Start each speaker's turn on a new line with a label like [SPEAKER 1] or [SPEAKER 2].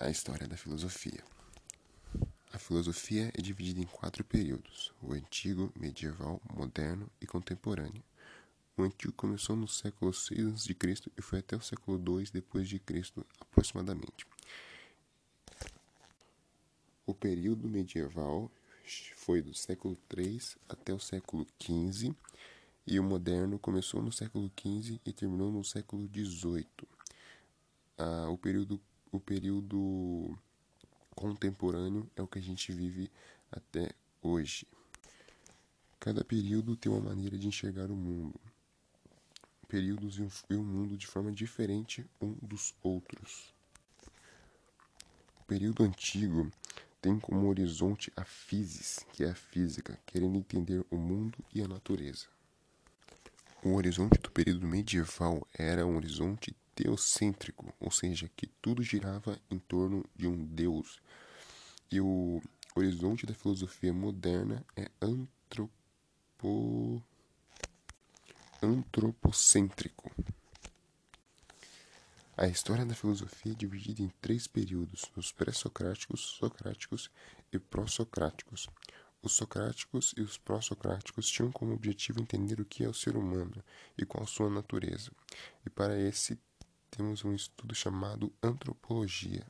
[SPEAKER 1] A história da filosofia. A filosofia é dividida em quatro períodos: o antigo, medieval, moderno e contemporâneo. O antigo começou no século 6 a.C. e foi até o século 2 depois de Cristo, aproximadamente. O período medieval foi do século 3 até o século 15 e o moderno começou no século 15 e terminou no século 18. Ah, o período o período contemporâneo é o que a gente vive até hoje. Cada período tem uma maneira de enxergar o mundo. Períodos viam o mundo de forma diferente um dos outros. O período antigo tem como horizonte a physis, que é a física, querendo entender o mundo e a natureza. O horizonte do período medieval era um horizonte teocêntrico, ou seja, que tudo girava em torno de um Deus. E o horizonte da filosofia moderna é antropo... antropocêntrico. A história da filosofia é dividida em três períodos: os pré-socráticos, socráticos e pró-socráticos. Os socráticos e os pró-socráticos tinham como objetivo entender o que é o ser humano e qual sua natureza. E para esse temos um estudo chamado antropologia.